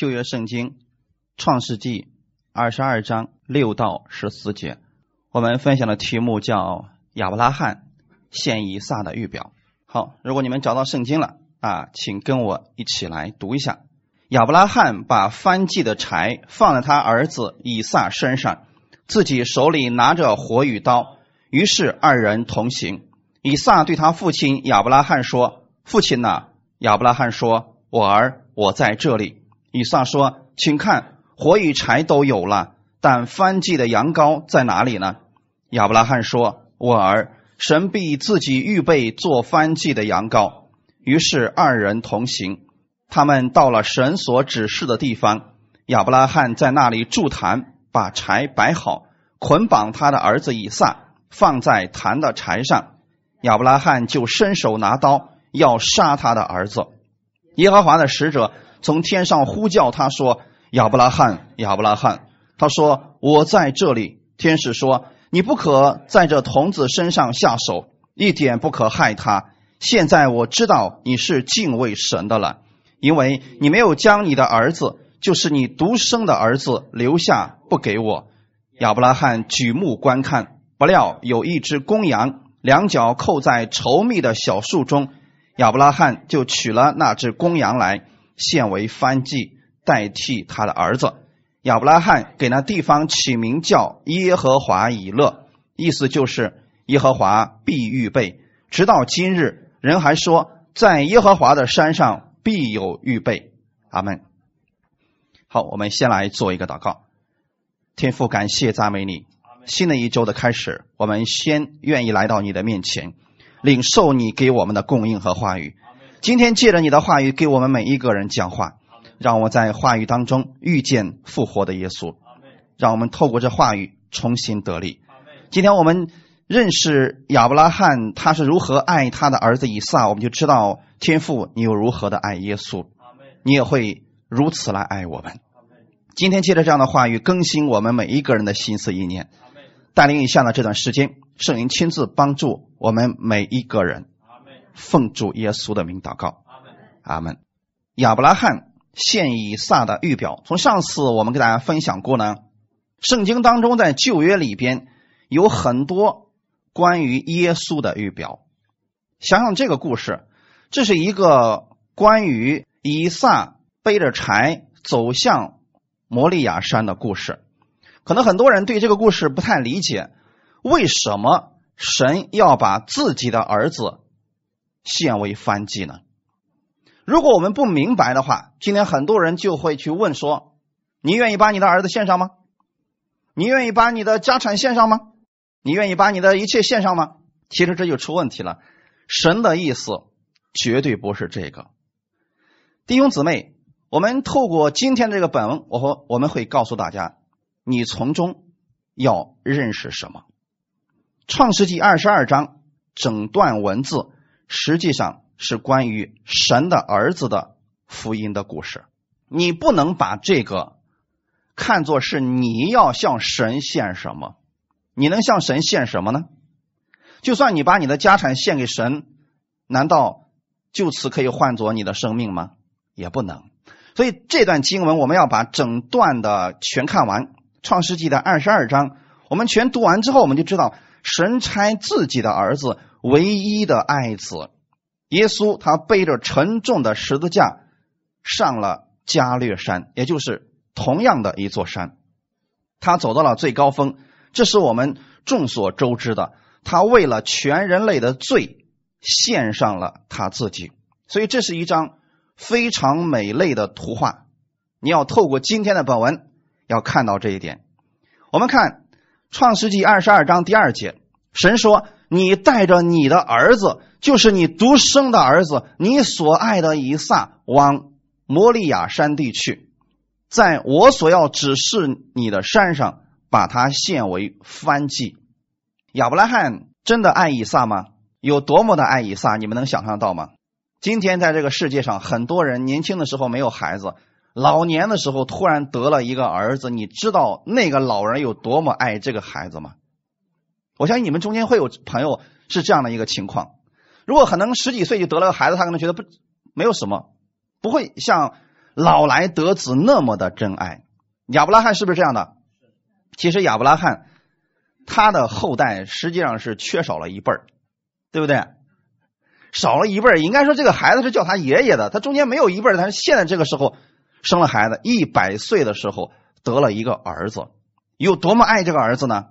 旧约圣经创世纪二十二章六到十四节，我们分享的题目叫亚伯拉罕献以撒的预表。好，如果你们找到圣经了啊，请跟我一起来读一下。亚伯拉罕把翻祭的柴放在他儿子以撒身上，自己手里拿着火与刀，于是二人同行。以撒对他父亲亚伯拉罕说：“父亲呐！”亚伯拉罕说：“我儿，我在这里。”以撒说：“请看，火与柴都有了，但翻祭的羊羔在哪里呢？”亚伯拉罕说：“我儿，神必自己预备做翻祭的羊羔。”于是二人同行。他们到了神所指示的地方，亚伯拉罕在那里筑坛，把柴摆好，捆绑他的儿子以撒，放在坛的柴上。亚伯拉罕就伸手拿刀要杀他的儿子。耶和华的使者从天上呼叫他说：“亚伯拉罕，亚伯拉罕。”他说：“我在这里。”天使说：“你不可在这童子身上下手，一点不可害他。现在我知道你是敬畏神的了。”因为你没有将你的儿子，就是你独生的儿子留下不给我。亚伯拉罕举目观看，不料有一只公羊，两脚扣在稠密的小树中。亚伯拉罕就取了那只公羊来，献为燔祭，代替他的儿子。亚伯拉罕给那地方起名叫耶和华以勒，意思就是耶和华必预备。直到今日，人还说在耶和华的山上。必有预备，阿门。好，我们先来做一个祷告。天父，感谢赞美你。新的一周的开始，我们先愿意来到你的面前，领受你给我们的供应和话语。今天借着你的话语，给我们每一个人讲话，让我在话语当中遇见复活的耶稣。让我们透过这话语重新得力。今天我们。认识亚伯拉罕，他是如何爱他的儿子以撒，我们就知道天父你又如何的爱耶稣，你也会如此来爱我们。今天借着这样的话语更新我们每一个人的心思意念，带领以下的这段时间，圣灵亲自帮助我们每一个人。奉主耶稣的名祷告，阿门。亚伯拉罕献以撒的预表，从上次我们给大家分享过呢，圣经当中在旧约里边有很多。关于耶稣的预表，想想这个故事，这是一个关于以撒背着柴走向摩利亚山的故事。可能很多人对这个故事不太理解，为什么神要把自己的儿子献为燔祭呢？如果我们不明白的话，今天很多人就会去问说：“你愿意把你的儿子献上吗？你愿意把你的家产献上吗？”你愿意把你的一切献上吗？其实这就出问题了。神的意思绝对不是这个。弟兄姊妹，我们透过今天这个本文，我和我们会告诉大家，你从中要认识什么。创世纪二十二章整段文字实际上是关于神的儿子的福音的故事。你不能把这个看作是你要向神献什么。你能向神献什么呢？就算你把你的家产献给神，难道就此可以换作你的生命吗？也不能。所以这段经文我们要把整段的全看完。创世纪的二十二章，我们全读完之后，我们就知道神差自己的儿子，唯一的爱子耶稣，他背着沉重的十字架上了加略山，也就是同样的一座山，他走到了最高峰。这是我们众所周知的，他为了全人类的罪献上了他自己，所以这是一张非常美丽的图画。你要透过今天的本文，要看到这一点。我们看创世纪二十二章第二节，神说：“你带着你的儿子，就是你独生的儿子，你所爱的以撒，往摩利亚山地去，在我所要指示你的山上。”把它献为番祭。亚伯拉罕真的爱以撒吗？有多么的爱以撒？你们能想象到吗？今天在这个世界上，很多人年轻的时候没有孩子，老年的时候突然得了一个儿子。你知道那个老人有多么爱这个孩子吗？我相信你们中间会有朋友是这样的一个情况。如果可能十几岁就得了个孩子，他可能觉得不没有什么，不会像老来得子那么的真爱。亚伯拉罕是不是这样的？其实亚伯拉罕他的后代实际上是缺少了一辈儿，对不对？少了一辈儿，应该说这个孩子是叫他爷爷的，他中间没有一辈儿，但是现在这个时候生了孩子，一百岁的时候得了一个儿子，有多么爱这个儿子呢？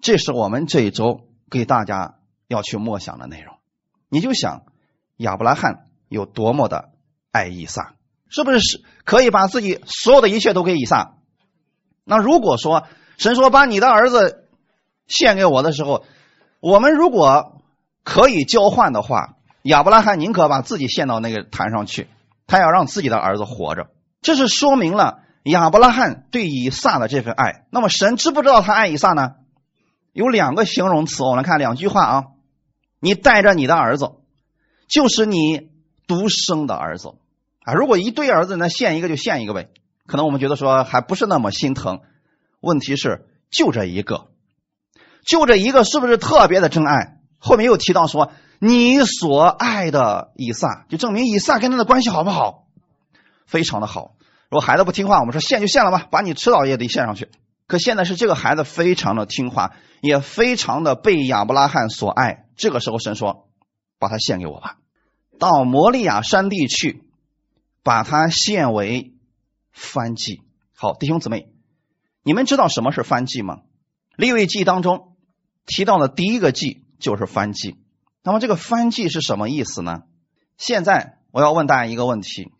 这是我们这一周给大家要去默想的内容。你就想亚伯拉罕有多么的爱以撒，是不是可以把自己所有的一切都给以撒？那如果说神说把你的儿子献给我的时候，我们如果可以交换的话，亚伯拉罕宁可把自己献到那个坛上去，他要让自己的儿子活着。这是说明了亚伯拉罕对以撒的这份爱。那么神知不知道他爱以撒呢？有两个形容词，我们来看两句话啊。你带着你的儿子，就是你独生的儿子啊。如果一堆儿子，那献一个就献一个呗。可能我们觉得说还不是那么心疼。问题是就这一个，就这一个是不是特别的真爱？后面又提到说你所爱的以撒，就证明以撒跟他的关系好不好？非常的好。如果孩子不听话，我们说献就献了吧，把你迟早也得献上去。可现在是这个孩子非常的听话，也非常的被亚伯拉罕所爱。这个时候，神说：“把他献给我吧，到摩利亚山地去，把他献为燔祭。”好，弟兄姊妹，你们知道什么是燔祭吗？利未记当中提到的第一个祭就是燔祭。那么这个燔祭是什么意思呢？现在我要问大家一个问题：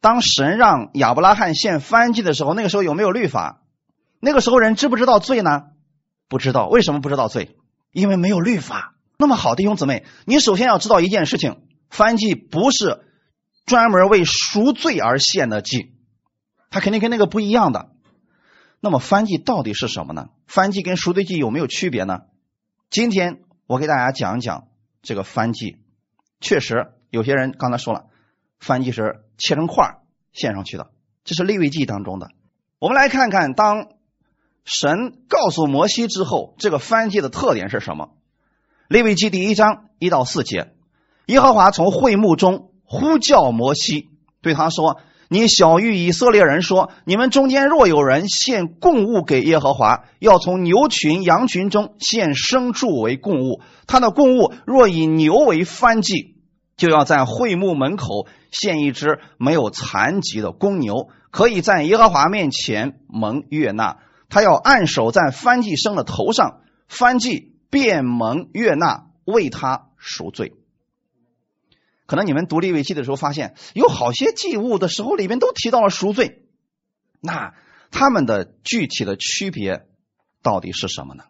当神让亚伯拉罕献燔祭的时候，那个时候有没有律法？那个时候人知不知道罪呢？不知道。为什么不知道罪？因为没有律法。那么好，弟兄姊妹，你首先要知道一件事情：燔祭不是专门为赎罪而献的祭，它肯定跟那个不一样的。那么燔祭到底是什么呢？燔祭跟赎罪祭有没有区别呢？今天我给大家讲一讲这个燔祭。确实，有些人刚才说了，燔祭是切成块献上去的，这是利未记当中的。我们来看看，当神告诉摩西之后，这个燔祭的特点是什么？利未记第一章一到四节，耶和华从会幕中呼叫摩西，对他说：“你小谕以色列人说，你们中间若有人献供物给耶和华，要从牛群、羊群中献牲畜为供物。他的供物若以牛为燔祭，就要在会幕门口献一只没有残疾的公牛，可以在耶和华面前蒙悦纳。他要按手在燔祭生的头上，燔祭。”便蒙悦纳，为他赎罪。可能你们读利未记的时候发现，有好些祭物的时候里面都提到了赎罪。那他们的具体的区别到底是什么呢？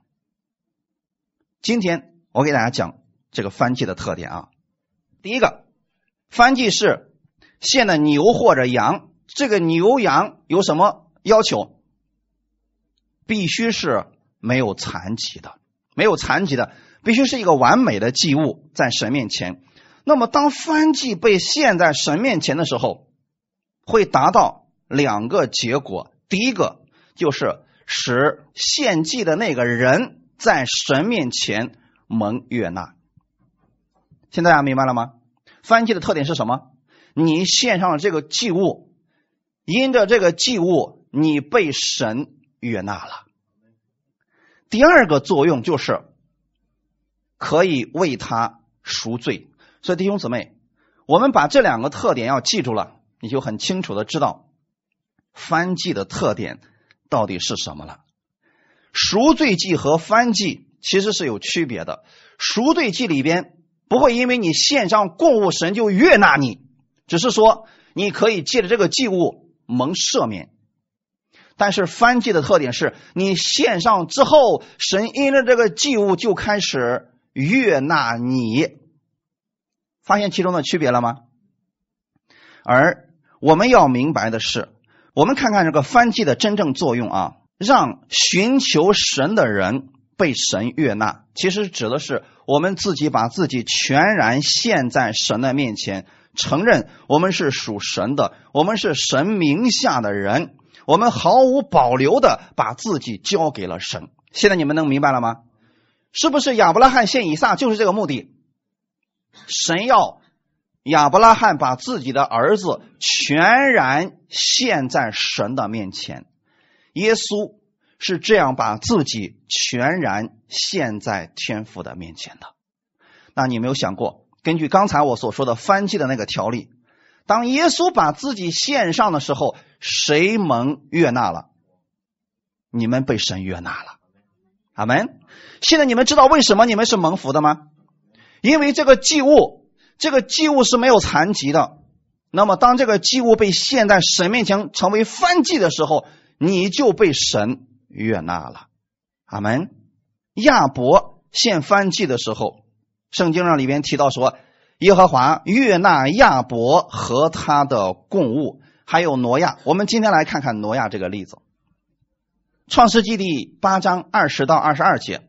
今天我给大家讲这个翻祭的特点啊。第一个，翻祭是献的牛或者羊，这个牛羊有什么要求？必须是没有残疾的。没有残疾的，必须是一个完美的祭物，在神面前。那么，当翻祭被献在神面前的时候，会达到两个结果。第一个就是使献祭的那个人在神面前蒙悦纳。现在大家明白了吗？翻祭的特点是什么？你献上了这个祭物，因着这个祭物，你被神悦纳了。第二个作用就是可以为他赎罪，所以弟兄姊妹，我们把这两个特点要记住了，你就很清楚的知道翻祭的特点到底是什么了。赎罪祭和翻祭其实是有区别的，赎罪祭里边不会因为你献上供物，神就悦纳你，只是说你可以借着这个祭物蒙赦免。但是翻祭的特点是你献上之后，神因着这个祭物就开始悦纳你，发现其中的区别了吗？而我们要明白的是，我们看看这个翻祭的真正作用啊，让寻求神的人被神悦纳，其实指的是我们自己把自己全然献在神的面前，承认我们是属神的，我们是神名下的人。我们毫无保留的把自己交给了神。现在你们能明白了吗？是不是亚伯拉罕献以撒就是这个目的？神要亚伯拉罕把自己的儿子全然献在神的面前，耶稣是这样把自己全然献在天父的面前的。那你没有想过，根据刚才我所说的翻祭的那个条例，当耶稣把自己献上的时候，谁蒙悦纳了？你们被神悦纳了，阿门。现在你们知道为什么你们是蒙福的吗？因为这个祭物。这个祭物是没有残疾的，那么当这个祭物被献在神面前成为翻祭的时候，你就被神悦纳了。阿门。亚伯献翻祭的时候，圣经上里边提到说，耶和华悦纳亚伯和他的供物，还有挪亚。我们今天来看看挪亚这个例子。创世纪第八章二十到二十二节，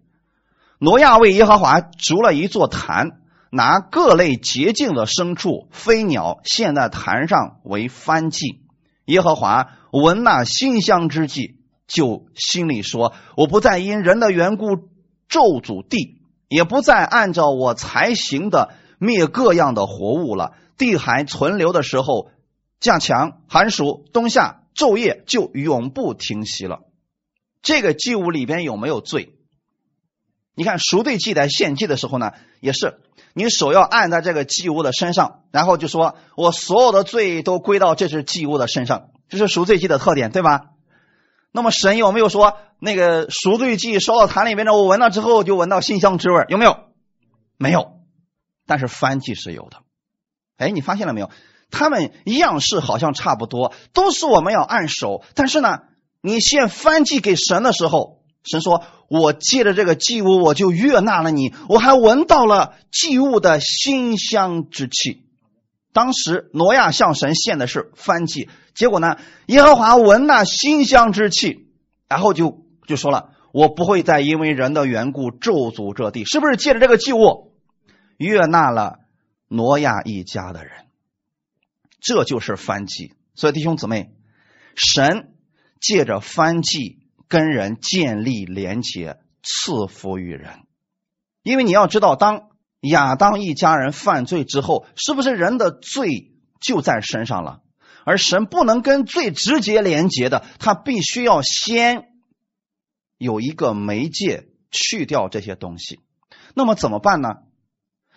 挪亚为耶和华筑了一座坛。拿各类洁净的牲畜、飞鸟献在坛上为翻祭。耶和华闻那馨香之际，就心里说：“我不再因人的缘故咒诅地，也不再按照我才行的灭各样的活物了。地还存留的时候，降强、寒暑、冬夏昼夜就永不停息了。”这个祭物里边有没有罪？你看赎罪祭在献祭的时候呢，也是。你手要按在这个祭物的身上，然后就说：“我所有的罪都归到这只祭物的身上。”这是赎罪祭的特点，对吧？那么神有没有说那个赎罪祭烧到坛里面呢？我闻了之后就闻到馨香之味，有没有？没有。但是翻祭是有的。哎，你发现了没有？他们样式好像差不多，都是我们要按手。但是呢，你献翻祭给神的时候。神说：“我借着这个祭物，我就悦纳了你。我还闻到了祭物的馨香之气。当时挪亚向神献的是翻祭，结果呢，耶和华闻那馨香之气，然后就就说了：我不会再因为人的缘故咒诅这地。是不是借着这个祭物悦纳了挪亚一家的人？这就是翻祭。所以弟兄姊妹，神借着翻祭。”跟人建立连结，赐福于人。因为你要知道，当亚当一家人犯罪之后，是不是人的罪就在身上了？而神不能跟罪直接连接的，他必须要先有一个媒介去掉这些东西。那么怎么办呢？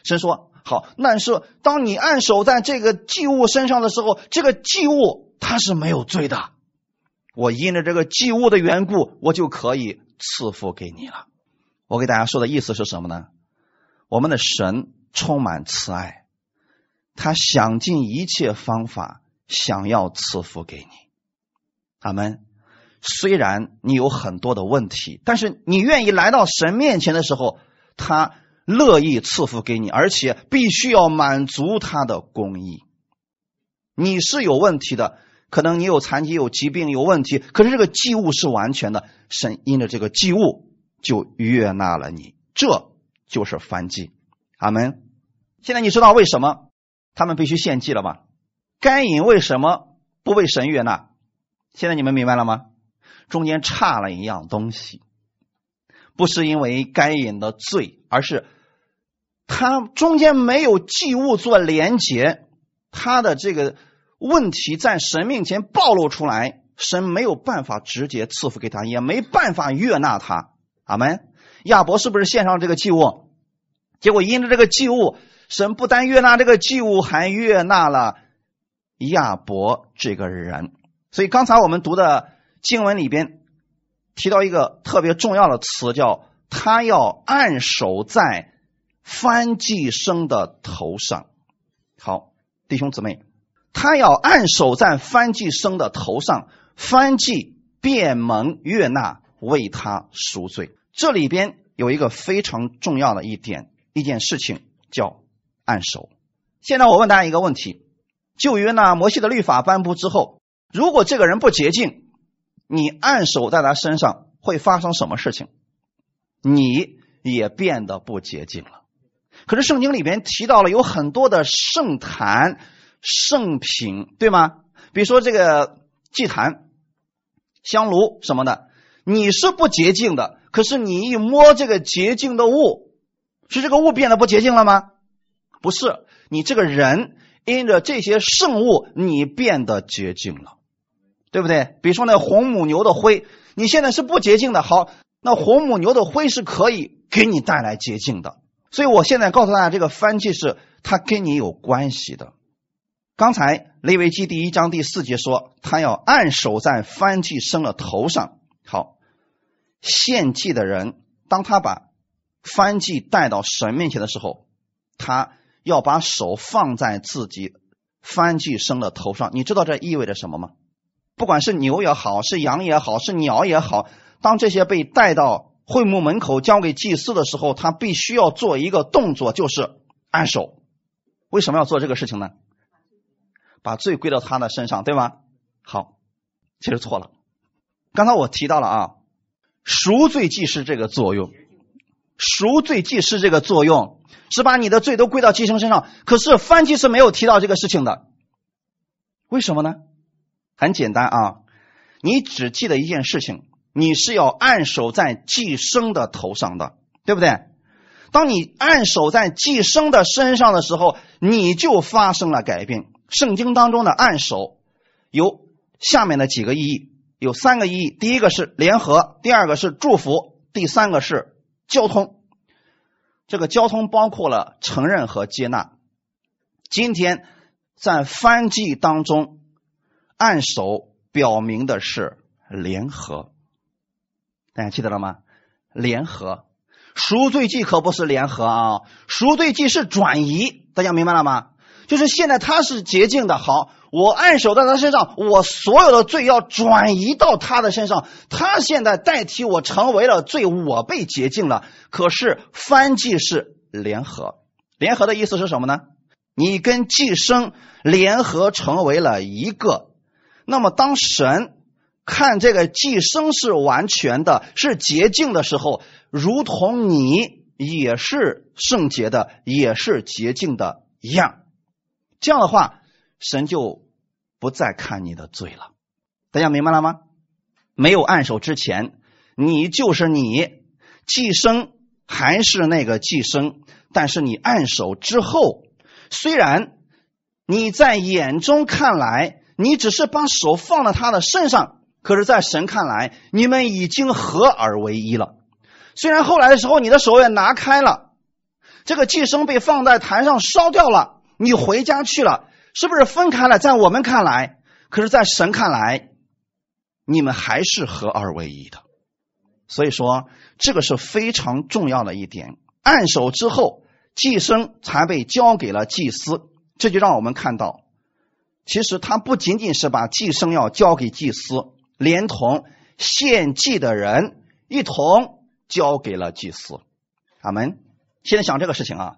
神说：“好，那是当你按手在这个祭物身上的时候，这个祭物它是没有罪的。”我因着这个祭物的缘故，我就可以赐福给你了。我给大家说的意思是什么呢？我们的神充满慈爱，他想尽一切方法想要赐福给你。阿门。虽然你有很多的问题，但是你愿意来到神面前的时候，他乐意赐福给你，而且必须要满足他的公义。你是有问题的。可能你有残疾、有疾病、有问题，可是这个祭物是完全的，神因着这个祭物就悦纳了你，这就是翻祭。阿门。现在你知道为什么他们必须献祭了吧？该隐为什么不被神悦纳？现在你们明白了吗？中间差了一样东西，不是因为该隐的罪，而是他中间没有祭物做连结，他的这个。问题在神面前暴露出来，神没有办法直接赐福给他，也没办法悦纳他。阿门。亚伯是不是献上这个祭物？结果因着这个祭物，神不但悦纳这个祭物，还悦纳了亚伯这个人。所以刚才我们读的经文里边提到一个特别重要的词，叫他要按手在翻祭生的头上。好，弟兄姊妹。他要按手在翻祭生的头上，翻祭便蒙悦纳，为他赎罪。这里边有一个非常重要的一点，一件事情叫按手。现在我问大家一个问题：旧约呢，摩西的律法颁布之后，如果这个人不洁净，你按手在他身上会发生什么事情？你也变得不洁净了。可是圣经里边提到了有很多的圣坛。圣品对吗？比如说这个祭坛、香炉什么的，你是不洁净的。可是你一摸这个洁净的物，是这个物变得不洁净了吗？不是，你这个人因着这些圣物，你变得洁净了，对不对？比如说那红母牛的灰，你现在是不洁净的，好，那红母牛的灰是可以给你带来洁净的。所以我现在告诉大家，这个翻祭是它跟你有关系的。刚才利未记第一章第四节说，他要按手在翻祭生的头上。好，献祭的人，当他把翻祭带到神面前的时候，他要把手放在自己翻祭生的头上。你知道这意味着什么吗？不管是牛也好，是羊也好，是鸟也好，当这些被带到。会幕门口交给祭司的时候，他必须要做一个动作，就是按手。为什么要做这个事情呢？把罪归到他的身上，对吗？好，其实错了。刚才我提到了啊，赎罪祭是这个作用，赎罪祭是这个作用，是把你的罪都归到祭生身上。可是翻祭是没有提到这个事情的，为什么呢？很简单啊，你只记得一件事情。你是要按手在寄生的头上的，对不对？当你按手在寄生的身上的时候，你就发生了改变。圣经当中的按手有下面的几个意义，有三个意义：第一个是联合，第二个是祝福，第三个是交通。这个交通包括了承认和接纳。今天在翻记当中，按手表明的是联合。大家记得了吗？联合赎罪祭可不是联合啊，赎罪祭是转移。大家明白了吗？就是现在他是洁净的，好，我按手在他身上，我所有的罪要转移到他的身上，他现在代替我成为了罪，我被洁净了。可是翻祭是联合，联合的意思是什么呢？你跟寄生联合成为了一个，那么当神。看这个寄生是完全的，是洁净的时候，如同你也是圣洁的，也是洁净的一样。这样的话，神就不再看你的罪了。大家明白了吗？没有按手之前，你就是你，寄生还是那个寄生，但是你按手之后，虽然你在眼中看来，你只是把手放在他的身上。可是，在神看来，你们已经合而为一了。虽然后来的时候，你的手也拿开了，这个寄生被放在坛上烧掉了，你回家去了，是不是分开了？在我们看来，可是，在神看来，你们还是合二为一的。所以说，这个是非常重要的一点。按手之后，寄生才被交给了祭司，这就让我们看到，其实他不仅仅是把寄生要交给祭司。连同献祭的人一同交给了祭司。阿门。现在想这个事情啊，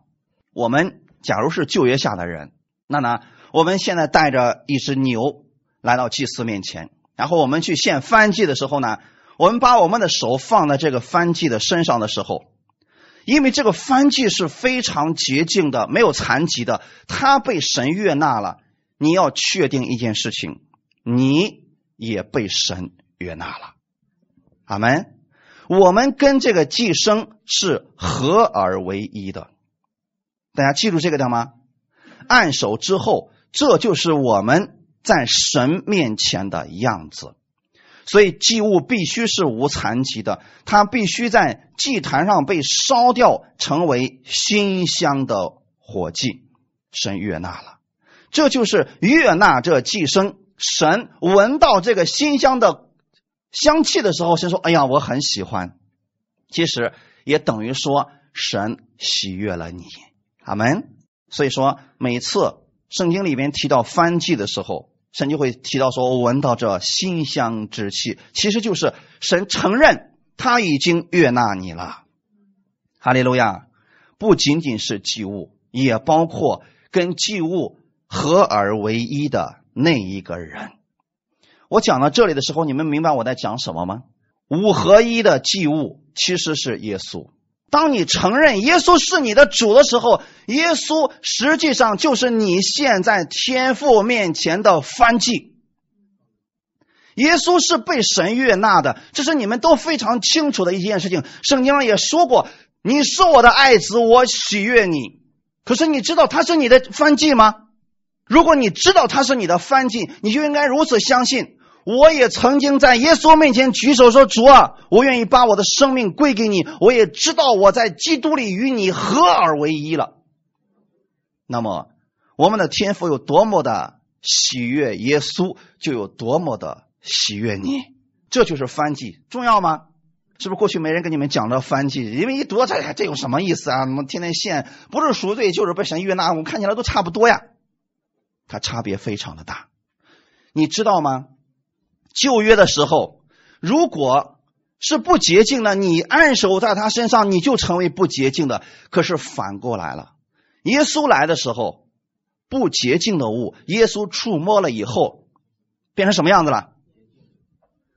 我们假如是旧约下的人，那呢，我们现在带着一只牛来到祭司面前，然后我们去献翻祭的时候呢，我们把我们的手放在这个翻祭的身上的时候，因为这个翻祭是非常洁净的，没有残疾的，它被神悦纳了。你要确定一件事情，你。也被神悦纳了，阿门。我们跟这个寄生是合而为一的，大家记住这个的吗？按手之后，这就是我们在神面前的样子。所以祭物必须是无残疾的，它必须在祭坛上被烧掉，成为馨香的火祭。神悦纳了，这就是悦纳这寄生。神闻到这个馨香的香气的时候，先说：“哎呀，我很喜欢。”其实也等于说神喜悦了你，阿门。所以说，每次圣经里面提到翻祭的时候，神就会提到说：“我闻到这馨香之气。”其实就是神承认他已经悦纳你了。哈利路亚！不仅仅是祭物，也包括跟祭物合而为一的。那一个人，我讲到这里的时候，你们明白我在讲什么吗？五合一的祭物其实是耶稣。当你承认耶稣是你的主的时候，耶稣实际上就是你现在天父面前的翻祭。耶稣是被神悦纳的，这是你们都非常清楚的一件事情。圣经上也说过：“你是我的爱子，我喜悦你。”可是你知道他是你的翻祭吗？如果你知道他是你的翻祭，你就应该如此相信。我也曾经在耶稣面前举手说：“主啊，我愿意把我的生命归给你。”我也知道我在基督里与你合而为一了。那么，我们的天赋有多么的喜悦，耶稣就有多么的喜悦你。这就是翻祭，重要吗？是不是过去没人跟你们讲这翻祭？因为一读这这有什么意思啊？怎么天天献？不是赎罪，就是被神悦纳，我看起来都差不多呀。它差别非常的大，你知道吗？旧约的时候，如果是不洁净的，你按手在他身上，你就成为不洁净的。可是反过来了，耶稣来的时候，不洁净的物，耶稣触摸了以后，变成什么样子了？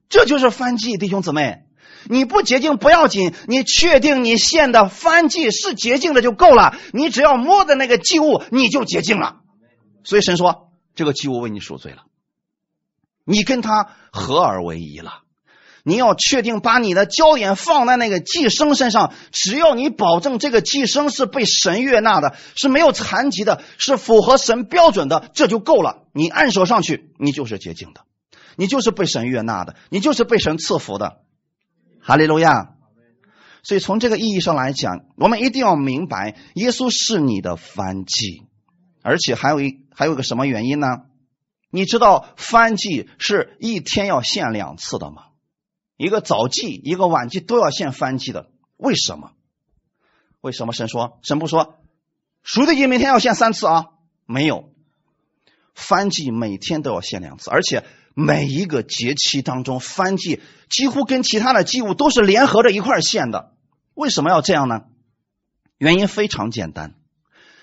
这就是翻祭，弟兄姊妹，你不洁净不要紧，你确定你献的翻祭是洁净的就够了。你只要摸的那个祭物，你就洁净了。所以神说，这个祭物为你赎罪了。你跟他合而为一了，你要确定把你的焦点放在那个寄生身上，只要你保证这个寄生是被神悦纳的，是没有残疾的，是符合神标准的，这就够了。你按手上去，你就是洁净的，你就是被神悦纳的，你就是被神赐福的。哈利路亚！所以从这个意义上来讲，我们一定要明白，耶稣是你的翻祭，而且还有一还有个什么原因呢？你知道翻祭是一天要献两次的吗？一个早祭，一个晚祭都要献翻祭的。为什么？为什么神说神不说赎罪祭每天要献三次啊？没有，翻祭每天都要献两次，而且每一个节期当中翻祭几乎跟其他的祭物都是联合着一块献的。为什么要这样呢？原因非常简单，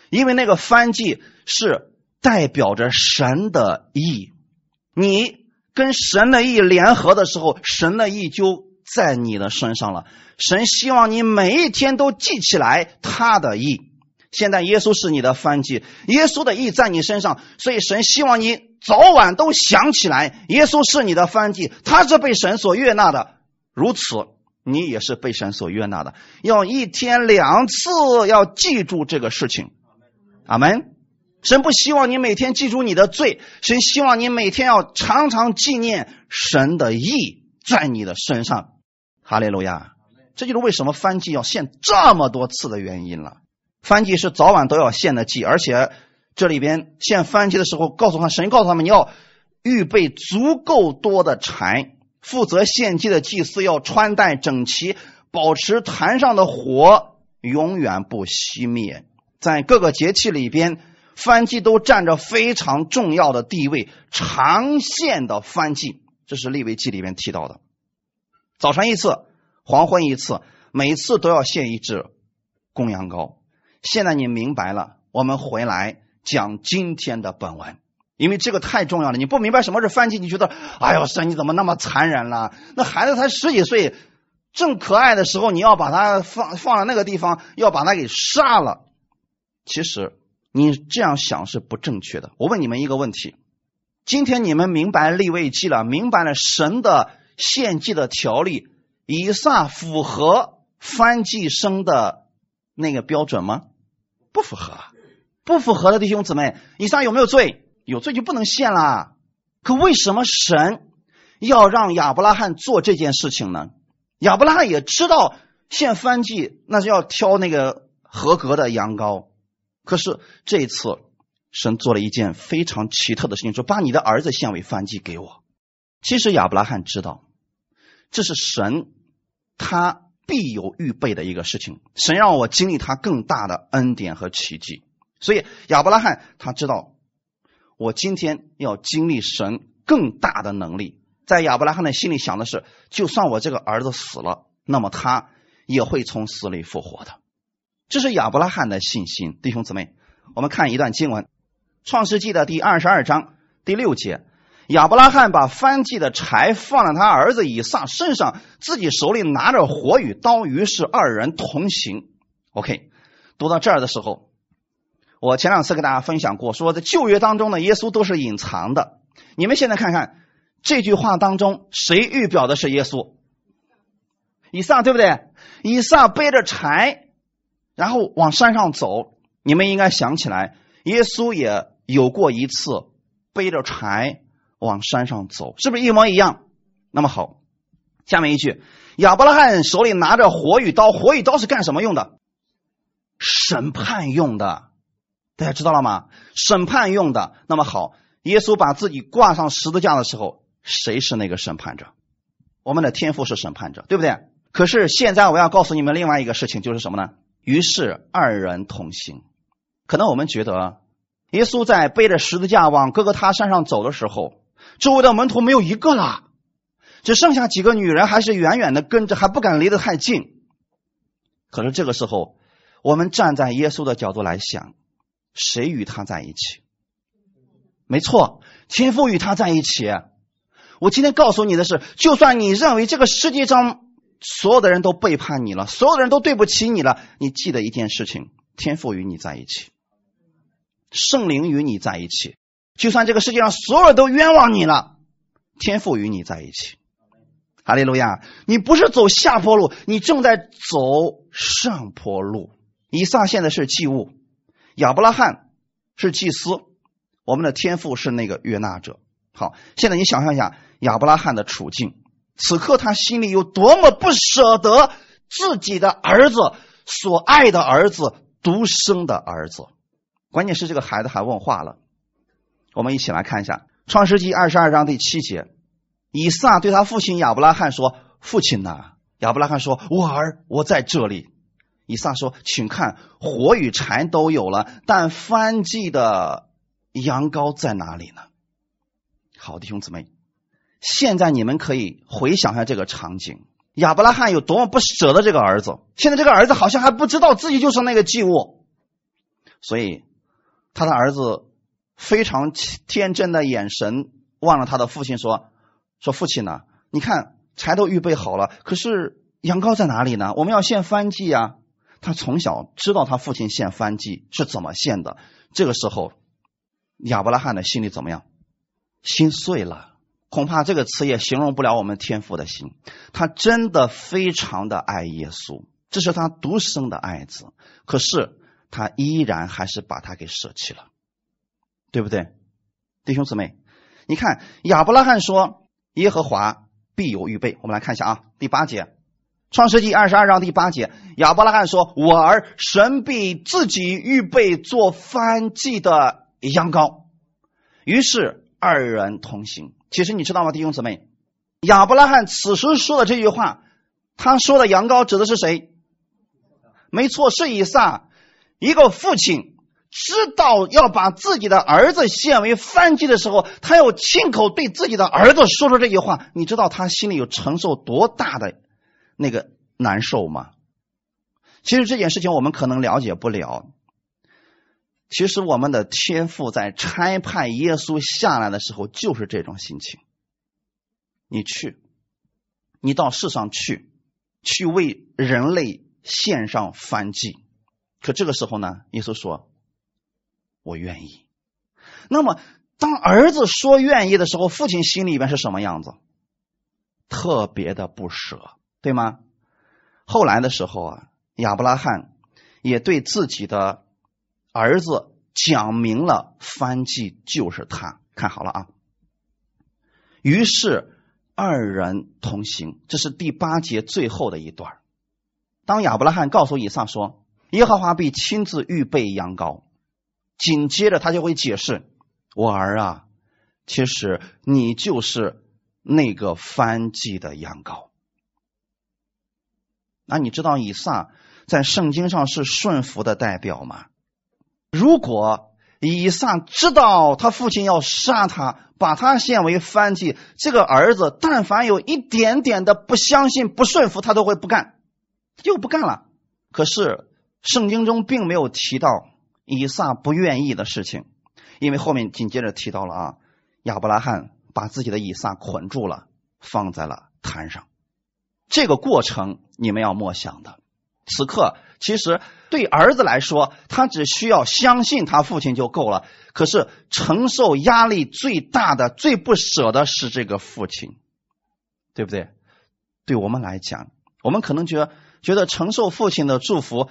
因为那个翻祭是。代表着神的意，你跟神的意联合的时候，神的意就在你的身上了。神希望你每一天都记起来他的意。现在耶稣是你的翻记，耶稣的意在你身上，所以神希望你早晚都想起来，耶稣是你的翻记，他是被神所悦纳的。如此，你也是被神所悦纳的。要一天两次，要记住这个事情。阿门。神不希望你每天记住你的罪，神希望你每天要常常纪念神的意在你的身上。哈利路亚！这就是为什么翻祭要献这么多次的原因了。翻祭是早晚都要献的祭，而且这里边献翻祭的时候，告诉他神告诉他们，你要预备足够多的柴。负责献祭的祭司要穿戴整齐，保持坛上的火永远不熄灭。在各个节气里边。翻祭都占着非常重要的地位，长线的翻祭，这是立位记里面提到的。早晨一次，黄昏一次，每次都要献一只公羊羔。现在你明白了，我们回来讲今天的本文，因为这个太重要了。你不明白什么是翻祭，你觉得，哎呦，神你怎么那么残忍了？那孩子才十几岁，正可爱的时候，你要把他放放在那个地方，要把他给杀了。其实。你这样想是不正确的。我问你们一个问题：今天你们明白立位记了，明白了神的献祭的条例，以撒符合翻祭生的那个标准吗？不符合，不符合的弟兄姊妹，以撒有没有罪？有罪就不能献啦。可为什么神要让亚伯拉罕做这件事情呢？亚伯拉罕也知道献翻祭那是要挑那个合格的羊羔。可是这一次，神做了一件非常奇特的事情，说：“把你的儿子献为燔祭给我。”其实亚伯拉罕知道，这是神他必有预备的一个事情。神让我经历他更大的恩典和奇迹，所以亚伯拉罕他知道，我今天要经历神更大的能力。在亚伯拉罕的心里想的是，就算我这个儿子死了，那么他也会从死里复活的。这是亚伯拉罕的信心，弟兄姊妹，我们看一段经文，《创世纪》的第二十二章第六节，亚伯拉罕把翻祭的柴放在他儿子以撒身上，自己手里拿着火与刀，于是二人同行。OK，读到这儿的时候，我前两次跟大家分享过，说在旧约当中呢，耶稣都是隐藏的。你们现在看看这句话当中，谁预表的是耶稣？以撒对不对？以撒背着柴。然后往山上走，你们应该想起来，耶稣也有过一次背着柴往山上走，是不是一模一样？那么好，下面一句，亚伯拉罕手里拿着火与刀，火与刀是干什么用的？审判用的，大家知道了吗？审判用的。那么好，耶稣把自己挂上十字架的时候，谁是那个审判者？我们的天赋是审判者，对不对？可是现在我要告诉你们另外一个事情，就是什么呢？于是二人同行。可能我们觉得，耶稣在背着十字架往哥哥他山上走的时候，周围的门徒没有一个了，只剩下几个女人，还是远远的跟着，还不敢离得太近。可是这个时候，我们站在耶稣的角度来想，谁与他在一起？没错，天父与他在一起。我今天告诉你的是，就算你认为这个世界上所有的人都背叛你了，所有的人都对不起你了，你记得一件事情：天赋与你在一起，圣灵与你在一起。就算这个世界上所有人都冤枉你了，天赋与你在一起。哈利路亚！你不是走下坡路，你正在走上坡路。以撒现在是祭物，亚伯拉罕是祭司，我们的天赋是那个约纳者。好，现在你想象一下。亚伯拉罕的处境，此刻他心里有多么不舍得自己的儿子，所爱的儿子，独生的儿子。关键是这个孩子还问话了。我们一起来看一下《创世纪二十二章第七节，以撒对他父亲亚伯拉罕说：“父亲呐！”亚伯拉罕说：“我儿，我在这里。”以撒说：“请看，火与柴都有了，但翻祭的羊羔在哪里呢？”好，弟兄姊妹。现在你们可以回想一下这个场景：亚伯拉罕有多么不舍得这个儿子。现在这个儿子好像还不知道自己就是那个祭物，所以他的儿子非常天真的眼神望着他的父亲说：“说父亲呢？你看柴都预备好了，可是羊羔在哪里呢？我们要献翻祭啊！”他从小知道他父亲献翻祭是怎么献的。这个时候，亚伯拉罕的心里怎么样？心碎了。恐怕这个词也形容不了我们天父的心，他真的非常的爱耶稣，这是他独生的爱子，可是他依然还是把他给舍弃了，对不对，弟兄姊妹？你看亚伯拉罕说耶和华必有预备，我们来看一下啊，第八节，创世纪二十二章第八节，亚伯拉罕说：“我儿神必自己预备做翻祭的羊羔。”于是二人同行。其实你知道吗，弟兄姊妹？亚伯拉罕此时说的这句话，他说的羊羔指的是谁？没错，是以撒。一个父亲知道要把自己的儿子献为燔祭的时候，他要亲口对自己的儿子说出这句话。你知道他心里有承受多大的那个难受吗？其实这件事情我们可能了解不了。其实我们的天父在差派耶稣下来的时候，就是这种心情。你去，你到世上去，去为人类献上燔祭。可这个时候呢，耶稣说：“我愿意。”那么，当儿子说愿意的时候，父亲心里边是什么样子？特别的不舍，对吗？后来的时候啊，亚伯拉罕也对自己的。儿子讲明了，翻祭就是他，看好了啊。于是二人同行，这是第八节最后的一段。当亚伯拉罕告诉以撒说：“耶和华必亲自预备羊羔。”紧接着他就会解释：“我儿啊，其实你就是那个翻祭的羊羔。”那你知道以撒在圣经上是顺服的代表吗？如果以撒知道他父亲要杀他，把他献为番祭，这个儿子但凡有一点点的不相信、不顺服，他都会不干，就不干了。可是圣经中并没有提到以撒不愿意的事情，因为后面紧接着提到了啊，亚伯拉罕把自己的以撒捆住了，放在了坛上。这个过程你们要默想的。此刻，其实对儿子来说，他只需要相信他父亲就够了。可是承受压力最大的、最不舍的是这个父亲，对不对？对我们来讲，我们可能觉得觉得承受父亲的祝福，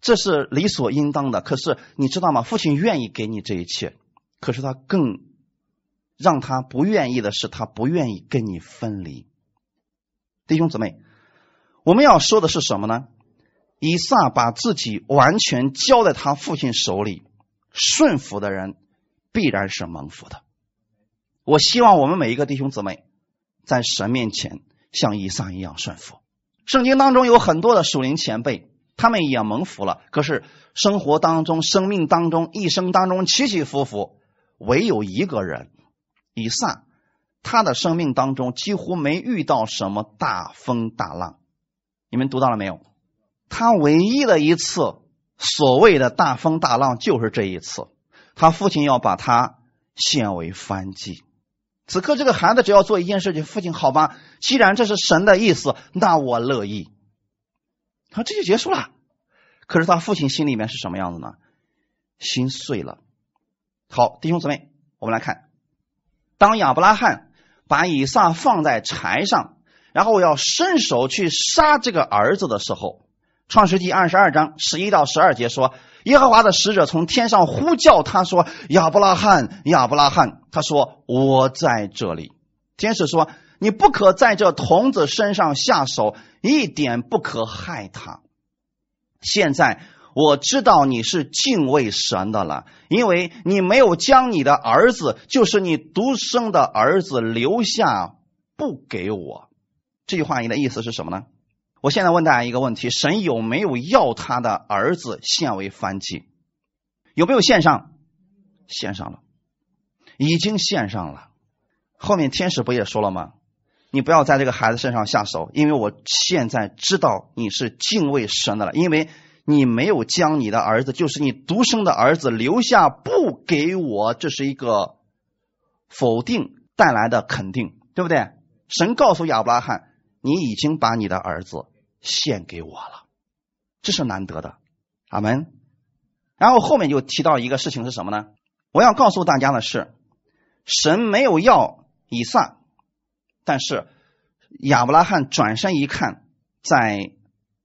这是理所应当的。可是你知道吗？父亲愿意给你这一切，可是他更让他不愿意的是，他不愿意跟你分离。弟兄姊妹，我们要说的是什么呢？以撒把自己完全交在他父亲手里，顺服的人必然是蒙福的。我希望我们每一个弟兄姊妹在神面前像以撒一样顺服。圣经当中有很多的属灵前辈，他们也蒙福了。可是生活当中、生命当中、一生当中起起伏伏，唯有一个人以撒，他的生命当中几乎没遇到什么大风大浪。你们读到了没有？他唯一的一次所谓的大风大浪，就是这一次，他父亲要把他献为燔祭。此刻，这个孩子只要做一件事情，父亲，好吧，既然这是神的意思，那我乐意。好，这就结束了。可是他父亲心里面是什么样子呢？心碎了。好，弟兄姊妹，我们来看，当亚伯拉罕把以撒放在柴上，然后要伸手去杀这个儿子的时候。创世纪二十二章十一到十二节说，耶和华的使者从天上呼叫他说：“亚伯拉罕，亚伯拉罕。”他说：“我在这里。”天使说：“你不可在这童子身上下手，一点不可害他。现在我知道你是敬畏神的了，因为你没有将你的儿子，就是你独生的儿子留下，不给我。”这句话你的意思是什么呢？我现在问大家一个问题：神有没有要他的儿子献为燔祭？有没有献上？献上了，已经献上了。后面天使不也说了吗？你不要在这个孩子身上下手，因为我现在知道你是敬畏神的了，因为你没有将你的儿子，就是你独生的儿子留下不给我，这是一个否定带来的肯定，对不对？神告诉亚伯拉罕。你已经把你的儿子献给我了，这是难得的，阿门。然后后面就提到一个事情是什么呢？我要告诉大家的是，神没有要以撒，但是亚伯拉罕转身一看，在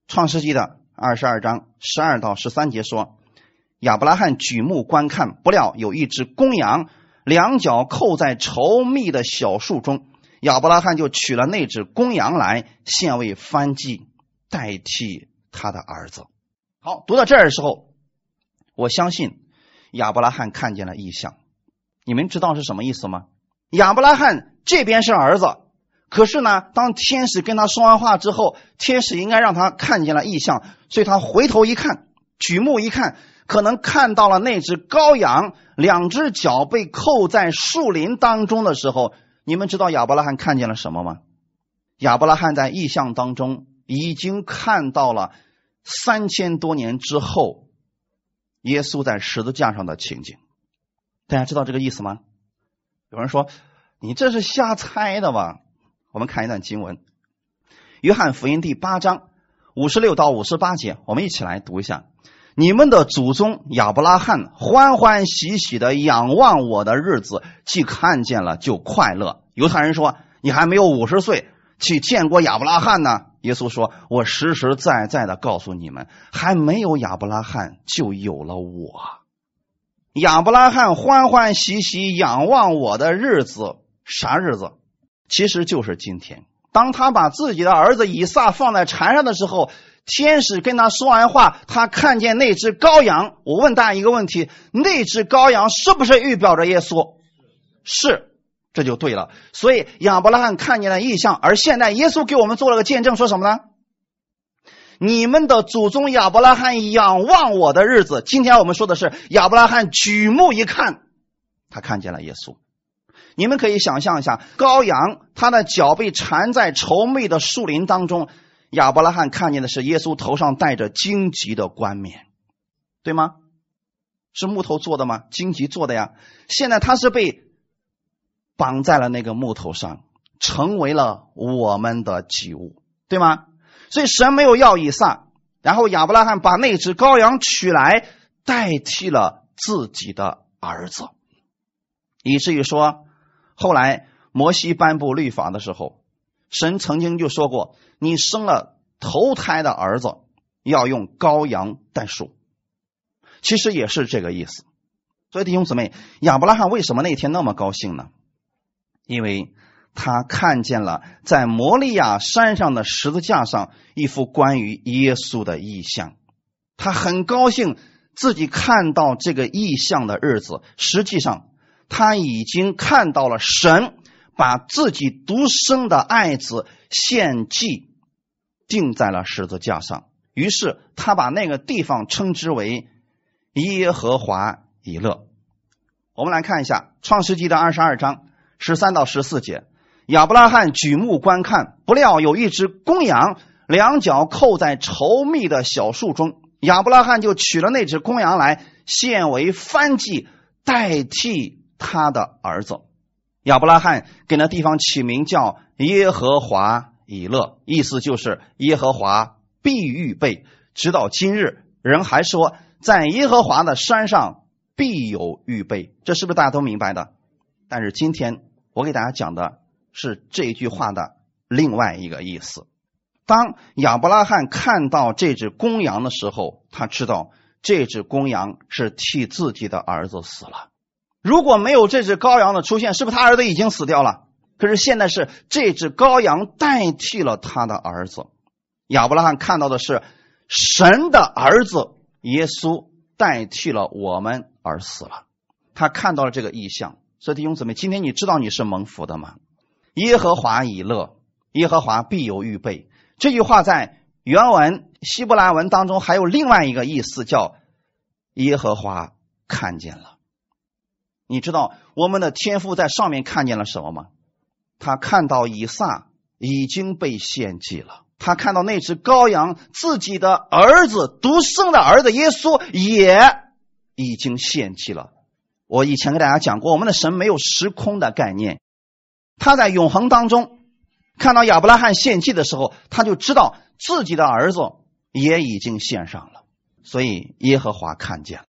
创世纪的二十二章十二到十三节说，亚伯拉罕举目观看，不料有一只公羊，两脚扣在稠密的小树中。亚伯拉罕就取了那只公羊来献为燔祭，代替他的儿子。好，读到这儿的时候，我相信亚伯拉罕看见了异象。你们知道是什么意思吗？亚伯拉罕这边是儿子，可是呢，当天使跟他说完话之后，天使应该让他看见了异象，所以他回头一看，举目一看，可能看到了那只羔羊两只脚被扣在树林当中的时候。你们知道亚伯拉罕看见了什么吗？亚伯拉罕在异象当中已经看到了三千多年之后耶稣在十字架上的情景。大家知道这个意思吗？有人说你这是瞎猜的吧？我们看一段经文，《约翰福音》第八章五十六到五十八节，我们一起来读一下。你们的祖宗亚伯拉罕欢欢喜喜的仰望我的日子，既看见了就快乐。犹太人说：“你还没有五十岁，去见过亚伯拉罕呢？”耶稣说：“我实实在在的告诉你们，还没有亚伯拉罕，就有了我。亚伯拉罕欢欢喜喜仰望我的日子，啥日子？其实就是今天。当他把自己的儿子以撒放在柴上的时候。”天使跟他说完话，他看见那只羔羊。我问大家一个问题：那只羔羊是不是预表着耶稣？是，这就对了。所以亚伯拉罕看见了异象，而现在耶稣给我们做了个见证，说什么呢？你们的祖宗亚伯拉罕仰望我的日子，今天我们说的是亚伯拉罕举目一看，他看见了耶稣。你们可以想象一下，羔羊他的脚被缠在稠密的树林当中。亚伯拉罕看见的是耶稣头上戴着荆棘的冠冕，对吗？是木头做的吗？荆棘做的呀。现在他是被绑在了那个木头上，成为了我们的祭物，对吗？所以神没有要以撒，然后亚伯拉罕把那只羔羊取来代替了自己的儿子，以至于说，后来摩西颁布律法的时候，神曾经就说过。你生了头胎的儿子，要用羔羊代数，其实也是这个意思。所以弟兄姊妹，亚伯拉罕为什么那天那么高兴呢？因为他看见了在摩利亚山上的十字架上一幅关于耶稣的意象，他很高兴自己看到这个意象的日子。实际上，他已经看到了神把自己独生的爱子献祭，钉在了十字架上。于是他把那个地方称之为耶和华以勒。我们来看一下《创世纪》的二十二章十三到十四节。亚伯拉罕举目观看，不料有一只公羊，两脚扣在稠密的小树中。亚伯拉罕就取了那只公羊来献为燔祭，代替他的儿子。亚伯拉罕给那地方起名叫耶和华以勒，意思就是耶和华必预备。直到今日，人还说在耶和华的山上必有预备。这是不是大家都明白的？但是今天我给大家讲的。是这句话的另外一个意思。当亚伯拉罕看到这只公羊的时候，他知道这只公羊是替自己的儿子死了。如果没有这只羔羊的出现，是不是他儿子已经死掉了？可是现在是这只羔羊代替了他的儿子。亚伯拉罕看到的是神的儿子耶稣代替了我们而死了。他看到了这个意象。所以弟兄姊妹，今天你知道你是蒙福的吗？耶和华已乐，耶和华必有预备。这句话在原文希伯来文当中还有另外一个意思，叫耶和华看见了。你知道我们的天父在上面看见了什么吗？他看到以撒已经被献祭了，他看到那只羔羊，自己的儿子独生的儿子耶稣也已经献祭了。我以前给大家讲过，我们的神没有时空的概念。他在永恒当中看到亚伯拉罕献祭的时候，他就知道自己的儿子也已经献上了，所以耶和华看见了。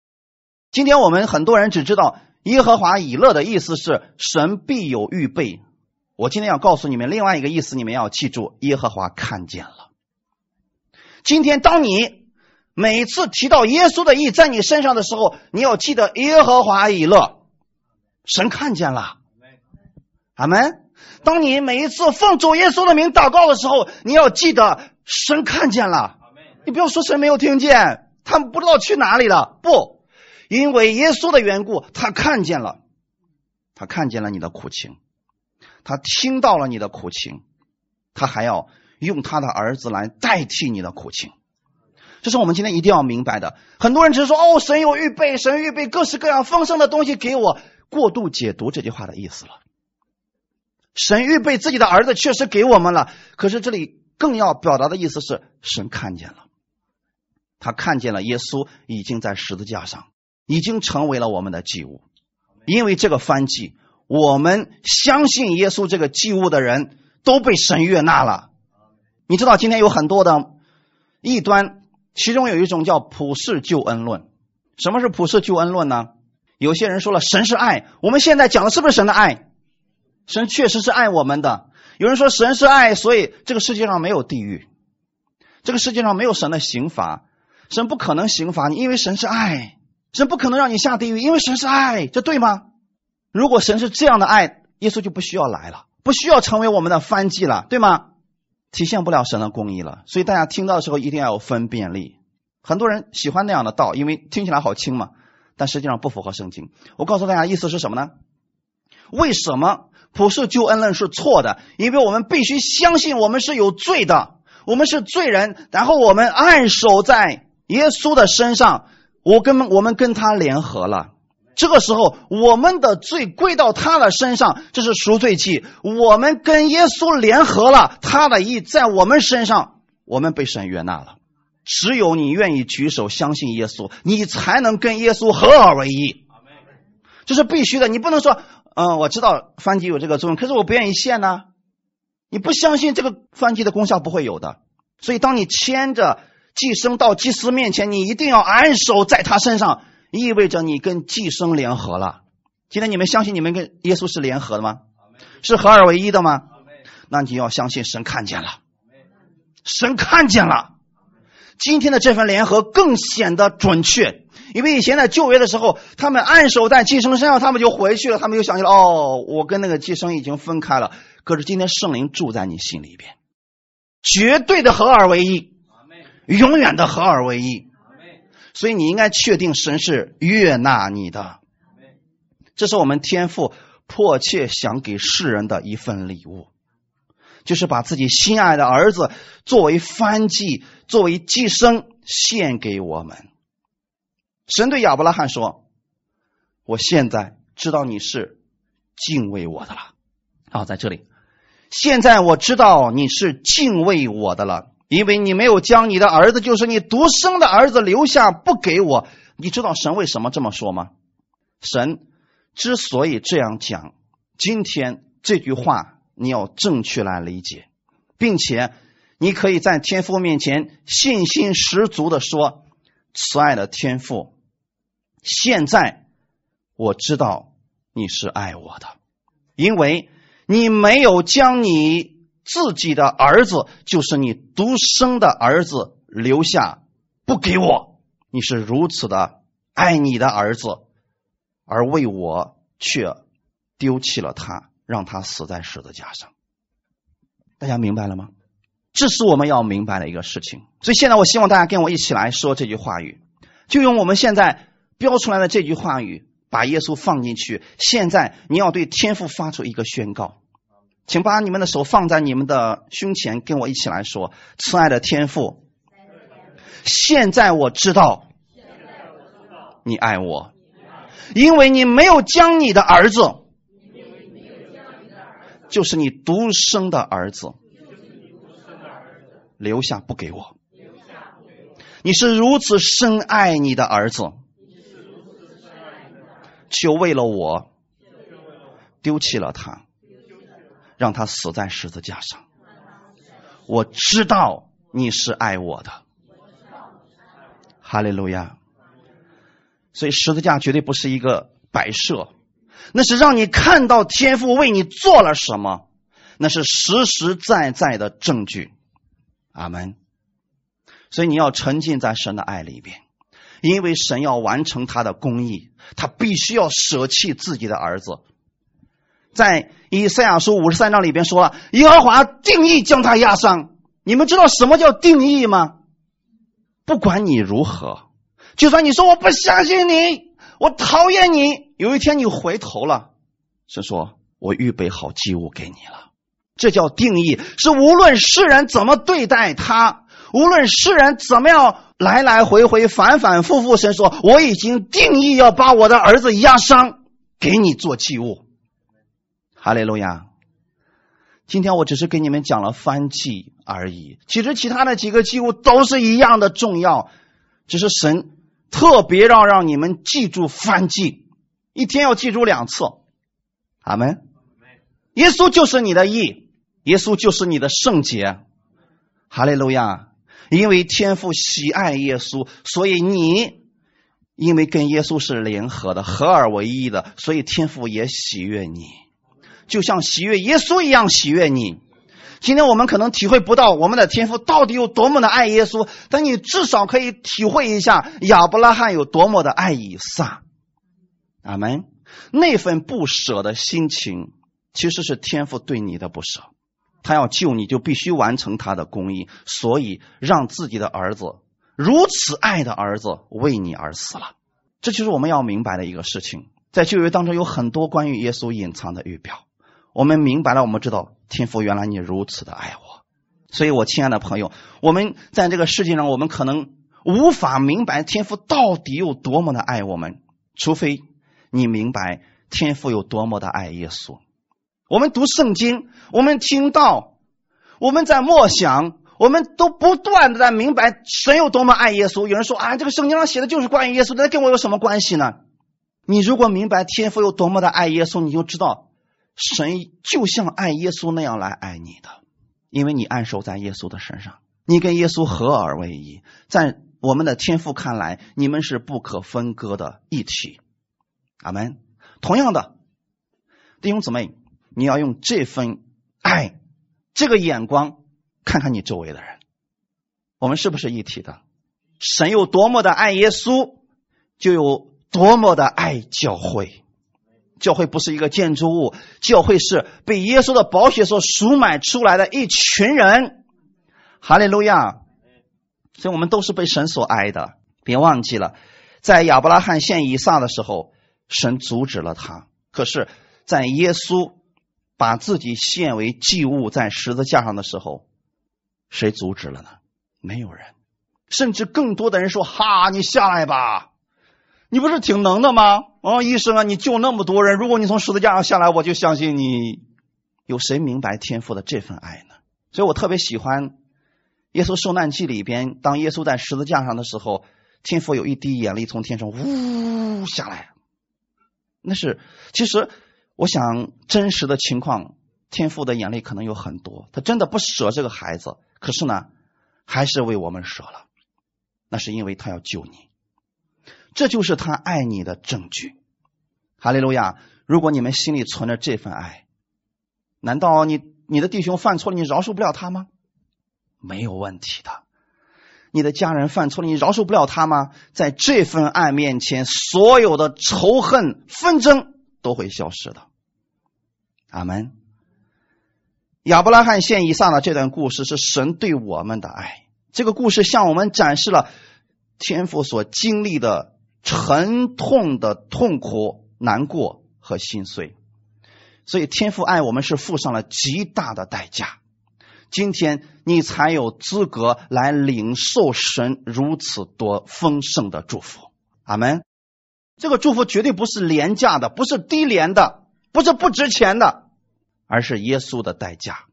今天我们很多人只知道耶和华以乐的意思是神必有预备。我今天要告诉你们另外一个意思，你们要记住：耶和华看见了。今天当你每次提到耶稣的义在你身上的时候，你要记得耶和华以乐，神看见了。阿门。当你每一次奉主耶稣的名祷告的时候，你要记得神看见了。你不要说神没有听见，他们不知道去哪里了。不，因为耶稣的缘故，他看见了，他看见了你的苦情，他听到了你的苦情，他还要用他的儿子来代替你的苦情。这是我们今天一定要明白的。很多人只是说：“哦，神有预备，神预备各式各样丰盛的东西给我。”过度解读这句话的意思了。神预备自己的儿子，确实给我们了。可是这里更要表达的意思是，神看见了，他看见了耶稣已经在十字架上，已经成为了我们的祭物。因为这个翻祭，我们相信耶稣这个祭物的人都被神悦纳了。你知道今天有很多的异端，其中有一种叫普世救恩论。什么是普世救恩论呢？有些人说了，神是爱，我们现在讲的是不是神的爱？神确实是爱我们的。有人说神是爱，所以这个世界上没有地狱，这个世界上没有神的刑罚，神不可能刑罚你，因为神是爱，神不可能让你下地狱，因为神是爱，这对吗？如果神是这样的爱，耶稣就不需要来了，不需要成为我们的翻祭了，对吗？体现不了神的公义了。所以大家听到的时候一定要有分辨力。很多人喜欢那样的道，因为听起来好轻嘛，但实际上不符合圣经。我告诉大家，意思是什么呢？为什么？普世救恩论是错的，因为我们必须相信我们是有罪的，我们是罪人，然后我们按手在耶稣的身上，我跟我们跟他联合了，这个时候我们的罪归到他的身上，这是赎罪祭，我们跟耶稣联合了，他的意在我们身上，我们被神悦纳了。只有你愿意举手相信耶稣，你才能跟耶稣合二为一，这是必须的，你不能说。嗯，我知道翻祭有这个作用，可是我不愿意献呢。你不相信这个翻祭的功效不会有的，所以当你牵着寄生到祭司面前，你一定要安守在他身上，意味着你跟寄生联合了。今天你们相信你们跟耶稣是联合的吗？是合二为一的吗？那你要相信神看见了，神看见了。今天的这份联合更显得准确，因为以前在旧约的时候，他们按手在寄生身上，他们就回去了，他们就想起了哦，我跟那个寄生已经分开了。可是今天圣灵住在你心里边，绝对的合二为一，永远的合二为一。所以你应该确定神是悦纳你的，这是我们天父迫切想给世人的一份礼物，就是把自己心爱的儿子作为翻祭、作为寄生献给我们。神对亚伯拉罕说：“我现在知道你是敬畏我的了。”好，在这里，现在我知道你是敬畏我的了。因为你没有将你的儿子，就是你独生的儿子留下不给我，你知道神为什么这么说吗？神之所以这样讲，今天这句话你要正确来理解，并且你可以在天父面前信心十足的说：“慈爱的天父，现在我知道你是爱我的，因为你没有将你。”自己的儿子就是你独生的儿子，留下不给我，你是如此的爱你的儿子，而为我却丢弃了他，让他死在十字架上。大家明白了吗？这是我们要明白的一个事情。所以现在我希望大家跟我一起来说这句话语，就用我们现在标出来的这句话语，把耶稣放进去。现在你要对天父发出一个宣告。请把你们的手放在你们的胸前，跟我一起来说：“慈爱的天父，现在我知道你爱我，因为你没有将你的儿子，就是你独生的儿子留下不给我。你是如此深爱你的儿子，就为了我丢弃了他。”让他死在十字架上。我知道你是爱我的，哈利路亚。所以十字架绝对不是一个摆设，那是让你看到天父为你做了什么，那是实实在在的证据。阿门。所以你要沉浸在神的爱里边，因为神要完成他的公义，他必须要舍弃自己的儿子。在以赛亚书五十三章里边说了，耶和华定义将他压伤。你们知道什么叫定义吗？不管你如何，就算你说我不相信你，我讨厌你，有一天你回头了，是说我预备好祭物给你了。这叫定义，是无论世人怎么对待他，无论世人怎么样来来回回、反反复复，神说我已经定义要把我的儿子压伤给你做祭物。哈利路亚！今天我只是给你们讲了翻祭而已，其实其他的几个祭物都是一样的重要，只是神特别让让你们记住翻祭，一天要记住两次。阿门。耶稣就是你的义，耶稣就是你的圣洁。哈利路亚！因为天父喜爱耶稣，所以你因为跟耶稣是联合的，合而为一的，所以天父也喜悦你。就像喜悦耶稣一样喜悦你。今天我们可能体会不到我们的天赋到底有多么的爱耶稣，但你至少可以体会一下亚伯拉罕有多么的爱以撒。阿门。那份不舍的心情，其实是天赋对你的不舍。他要救你，就必须完成他的公义，所以让自己的儿子如此爱的儿子为你而死了。这就是我们要明白的一个事情。在旧约当中有很多关于耶稣隐藏的预表。我们明白了，我们知道天父原来你如此的爱我，所以我亲爱的朋友，我们在这个世界上，我们可能无法明白天父到底有多么的爱我们，除非你明白天父有多么的爱耶稣。我们读圣经，我们听到，我们在默想，我们都不断的在明白神有多么爱耶稣。有人说啊，这个圣经上写的就是关于耶稣，那跟我有什么关系呢？你如果明白天父有多么的爱耶稣，你就知道。神就像爱耶稣那样来爱你的，因为你安守在耶稣的身上，你跟耶稣合而为一，在我们的天父看来，你们是不可分割的一体。阿门。同样的，弟兄姊妹，你要用这份爱、这个眼光看看你周围的人，我们是不是一体的？神有多么的爱耶稣，就有多么的爱教会。教会不是一个建筑物，教会是被耶稣的宝血所赎买出来的一群人。哈利路亚！所以我们都是被神所爱的。别忘记了，在亚伯拉罕献以撒的时候，神阻止了他；可是，在耶稣把自己献为祭物在十字架上的时候，谁阻止了呢？没有人。甚至更多的人说：“哈，你下来吧。”你不是挺能的吗？哦，医生啊，你救那么多人，如果你从十字架上下来，我就相信你。有谁明白天父的这份爱呢？所以我特别喜欢耶稣受难记里边，当耶稣在十字架上的时候，天父有一滴眼泪从天上呜下来。那是其实我想真实的情况，天父的眼泪可能有很多，他真的不舍这个孩子，可是呢，还是为我们舍了。那是因为他要救你。这就是他爱你的证据，哈利路亚！如果你们心里存着这份爱，难道你你的弟兄犯错了，你饶恕不了他吗？没有问题的。你的家人犯错了，你饶恕不了他吗？在这份爱面前，所有的仇恨纷争都会消失的。阿门。亚伯拉罕献以撒的这段故事是神对我们的爱，这个故事向我们展示了天父所经历的。沉痛的痛苦、难过和心碎，所以天父爱我们是付上了极大的代价。今天你才有资格来领受神如此多丰盛的祝福。阿门。这个祝福绝对不是廉价的，不是低廉的，不是不值钱的，而是耶稣的代价。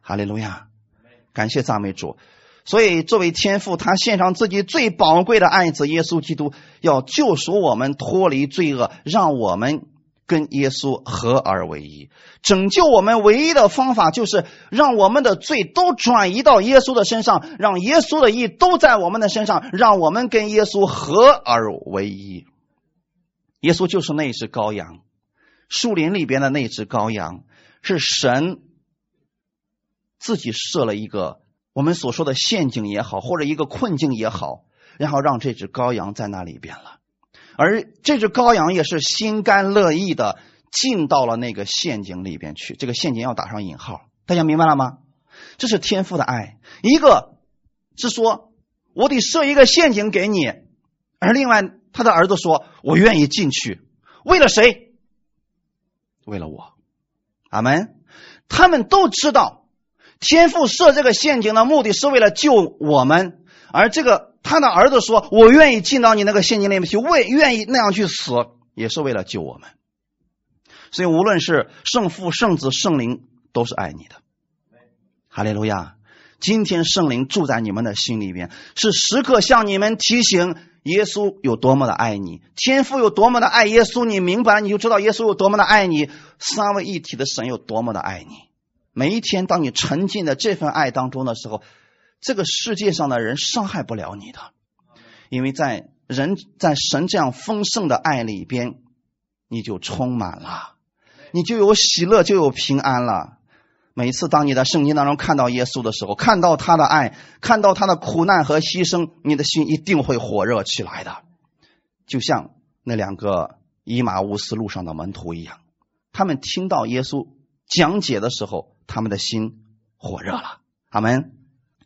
哈利路亚，感谢赞美主。所以，作为天父，他献上自己最宝贵的爱子耶稣基督，要救赎我们脱离罪恶，让我们跟耶稣合而为一。拯救我们唯一的方法，就是让我们的罪都转移到耶稣的身上，让耶稣的义都在我们的身上，让我们跟耶稣合而为一。耶稣就是那只羔羊，树林里边的那只羔羊，是神自己设了一个。我们所说的陷阱也好，或者一个困境也好，然后让这只羔羊在那里边了，而这只羔羊也是心甘乐意的进到了那个陷阱里边去。这个陷阱要打上引号，大家明白了吗？这是天赋的爱，一个是说我得设一个陷阱给你，而另外他的儿子说我愿意进去，为了谁？为了我，阿门。他们都知道。天父设这个陷阱的目的是为了救我们，而这个他的儿子说：“我愿意进到你那个陷阱里面去，为愿意那样去死，也是为了救我们。”所以，无论是圣父、圣子、圣灵，都是爱你的。哈利路亚！今天圣灵住在你们的心里边，是时刻向你们提醒耶稣有多么的爱你，天父有多么的爱耶稣。你明白，你就知道耶稣有多么的爱你，三位一体的神有多么的爱你。每一天，当你沉浸在这份爱当中的时候，这个世界上的人伤害不了你的，因为在人在神这样丰盛的爱里边，你就充满了，你就有喜乐，就有平安了。每次当你在圣经当中看到耶稣的时候，看到他的爱，看到他的苦难和牺牲，你的心一定会火热起来的，就像那两个伊马乌斯路上的门徒一样，他们听到耶稣讲解的时候。他们的心火热了，阿门。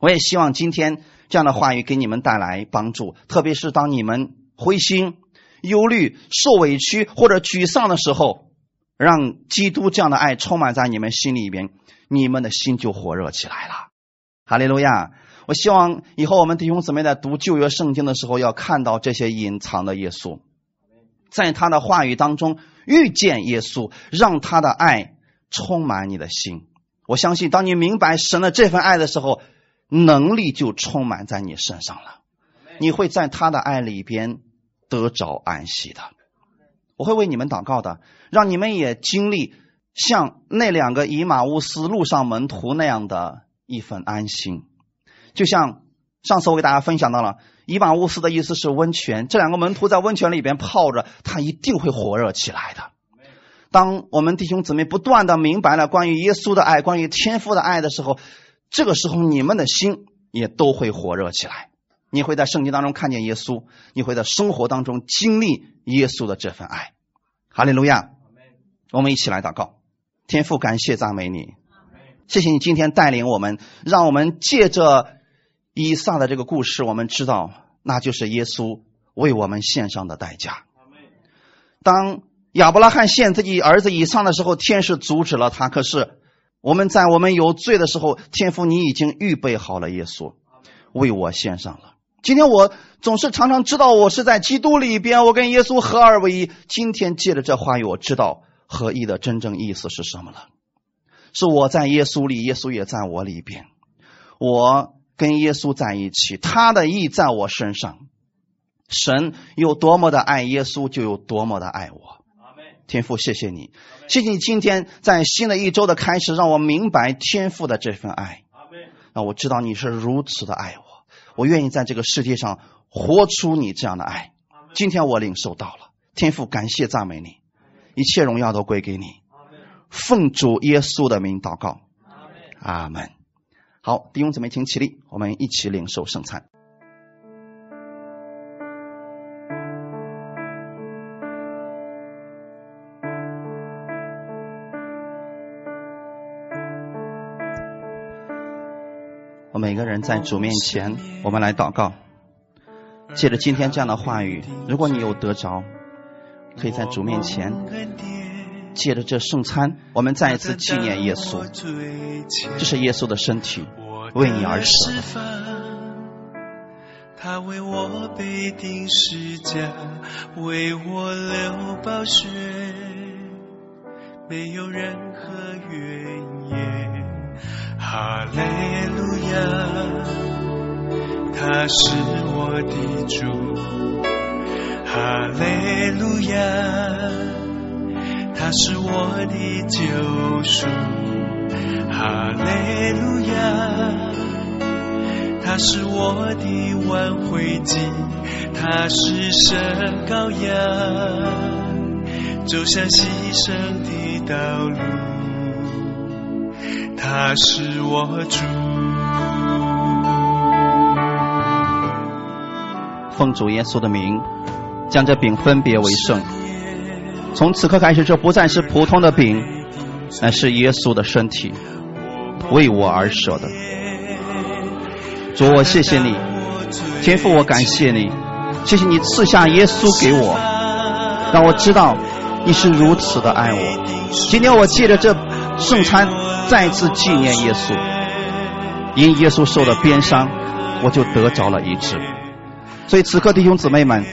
我也希望今天这样的话语给你们带来帮助，特别是当你们灰心、忧虑、受委屈或者沮丧的时候，让基督这样的爱充满在你们心里边，你们的心就火热起来了。哈利路亚！我希望以后我们弟兄姊妹在读旧约圣经的时候，要看到这些隐藏的耶稣，在他的话语当中遇见耶稣，让他的爱充满你的心。我相信，当你明白神的这份爱的时候，能力就充满在你身上了。你会在他的爱里边得着安息的。我会为你们祷告的，让你们也经历像那两个以马乌斯路上门徒那样的一份安心。就像上次我给大家分享到了，以马乌斯的意思是温泉，这两个门徒在温泉里边泡着，他一定会火热起来的。当我们弟兄姊妹不断的明白了关于耶稣的爱、关于天父的爱的时候，这个时候你们的心也都会火热起来。你会在圣经当中看见耶稣，你会在生活当中经历耶稣的这份爱。哈利路亚！我们一起来祷告，天父，感谢赞美你，谢谢你今天带领我们，让我们借着以撒的这个故事，我们知道那就是耶稣为我们献上的代价。当亚伯拉罕献自己儿子以上的时候，天使阻止了他。可是我们在我们有罪的时候，天父你已经预备好了耶稣，为我献上了。今天我总是常常知道我是在基督里边，我跟耶稣合二为一。今天借着这话语，我知道合一的真正意思是什么了。是我在耶稣里，耶稣也在我里边。我跟耶稣在一起，他的意在我身上。神有多么的爱耶稣，就有多么的爱我。天父，谢谢你，谢谢你今天在新的一周的开始，让我明白天父的这份爱。那我知道你是如此的爱我。我愿意在这个世界上活出你这样的爱。今天我领受到了，天父感谢赞美你，一切荣耀都归给你。奉主耶稣的名祷告，阿门。好，弟兄姊妹，请起立，我们一起领受圣餐。在主面前，我们来祷告。借着今天这样的话语，如果你有得着，可以在主面前，借着这圣餐，我们再一次纪念耶稣。这是耶稣的身体，为你而死。他为我背定十架，为我流宝血，没有任何怨言。哈利路亚，他是我的主。哈利路亚，他是我的救赎。哈利路亚，他是我的挽回祭，他是神羔羊，走向牺牲的道路。他是我主。奉主耶稣的名，将这饼分别为圣。从此刻开始，这不再是普通的饼，乃是耶稣的身体，为我而舍的。主，我谢谢你，天父，我感谢你，谢谢你赐下耶稣给我，让我知道你是如此的爱我。今天我借着这圣餐。再次纪念耶稣，因耶稣受了鞭伤，我就得着了医治。所以此刻弟兄姊妹们，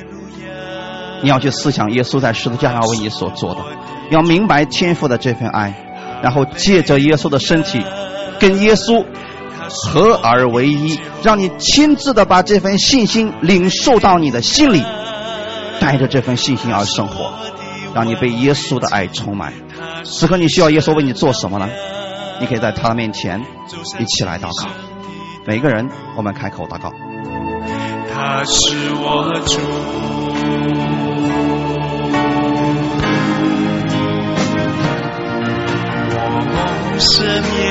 你要去思想耶稣在十字架上为你所做的，要明白天父的这份爱，然后借着耶稣的身体，跟耶稣合而为一，让你亲自的把这份信心领受到你的心里，带着这份信心而生活，让你被耶稣的爱充满。此刻你需要耶稣为你做什么呢？你可以在他的面前一起来祷告，每个人我们开口祷告。他是我主，我蒙赦免，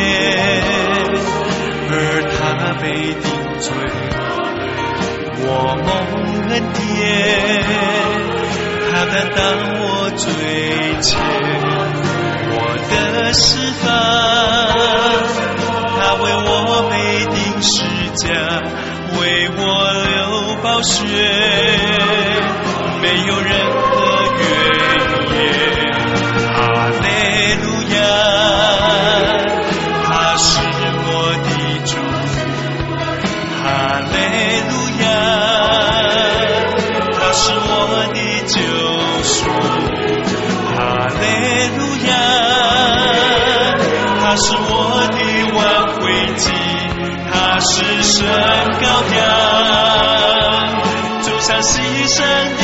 而他被定罪，我蒙恩典，他担当我最前我。的释放，他为我背定十架，为我流暴血，没有任何是神羔羊，走上牺牲。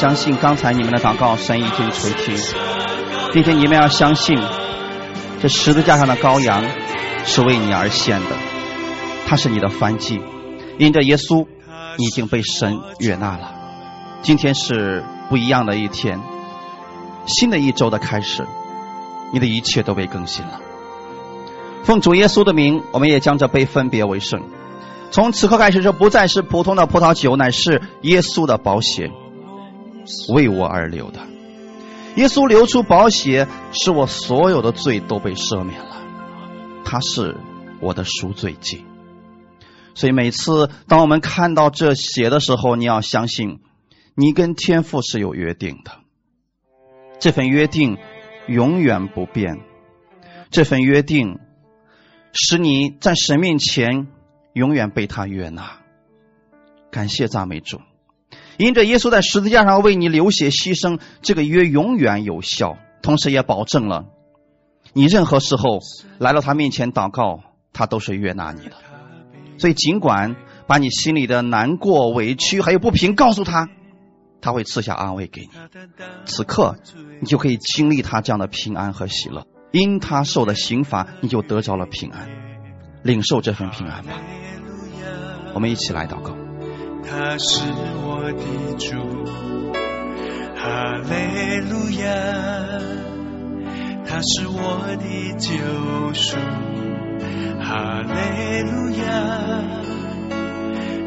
相信，刚才你们的祷告神已经垂听，并且你们要相信，这十字架上的羔羊是为你而献的，他是你的燔祭，因着耶稣，你已经被神悦纳了。今天是不一样的一天，新的一周的开始，你的一切都被更新了。奉主耶稣的名，我们也将这杯分别为圣。从此刻开始，这不再是普通的葡萄酒，乃是耶稣的宝血，为我而流的。耶稣流出宝血，使我所有的罪都被赦免了。他是我的赎罪祭。所以每次当我们看到这血的时候，你要相信，你跟天父是有约定的。这份约定永远不变。这份约定使你在神面前。永远被他悦纳，感谢赞美主，因着耶稣在十字架上为你流血牺牲，这个约永远有效，同时也保证了你任何时候来到他面前祷告，他都是悦纳你的。所以，尽管把你心里的难过、委屈还有不平告诉他，他会赐下安慰给你。此刻，你就可以经历他这样的平安和喜乐，因他受的刑罚，你就得着了平安，领受这份平安吧。我们一起来祷告。他是我的主，哈利路亚。他是我的救赎，哈利路亚。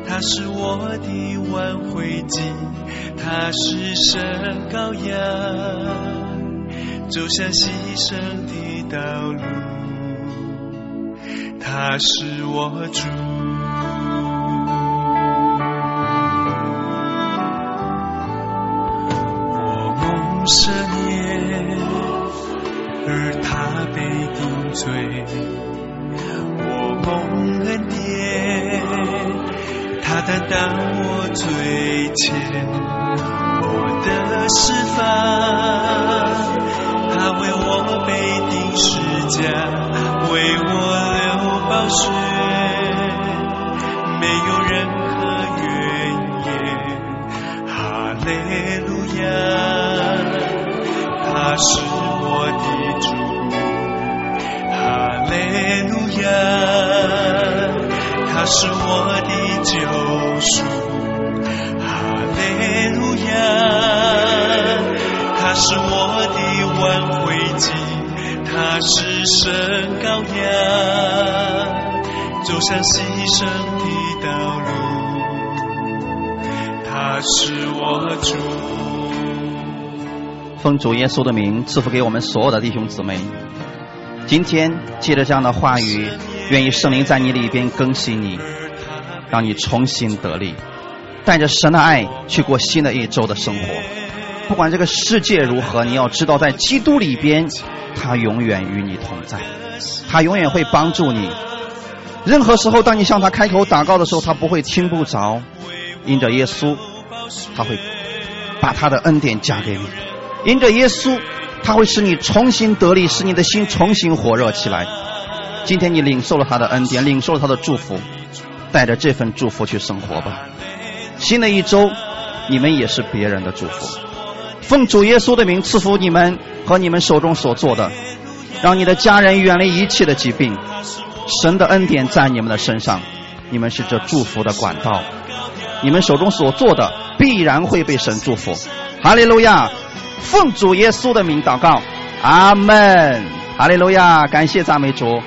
他是我的挽回祭，他是神羔羊，走向牺牲的道路。他是我主。十年，而他被定罪，我蒙恩典，他担当我罪愆，我的释放，他为我被定十架，为我流宝血，他是我的救赎，哈利路亚。他是我的挽回祭，他是神羔羊，走向牺牲的道路。他是我主。奉主耶稣的名赐福给我们所有的弟兄姊妹。今天借着这样的话语，愿意圣灵在你里边更新你，让你重新得力，带着神的爱去过新的一周的生活。不管这个世界如何，你要知道，在基督里边，他永远与你同在，他永远会帮助你。任何时候，当你向他开口祷告的时候，他不会听不着。因着耶稣，他会把他的恩典加给你。因着耶稣，他会使你重新得力，使你的心重新火热起来。今天你领受了他的恩典，领受了他的祝福，带着这份祝福去生活吧。新的一周，你们也是别人的祝福。奉主耶稣的名赐福你们和你们手中所做的，让你的家人远离一切的疾病。神的恩典在你们的身上，你们是这祝福的管道。你们手中所做的必然会被神祝福。哈利路亚。奉主耶稣的名祷告，阿门，哈利路亚，感谢赞美主。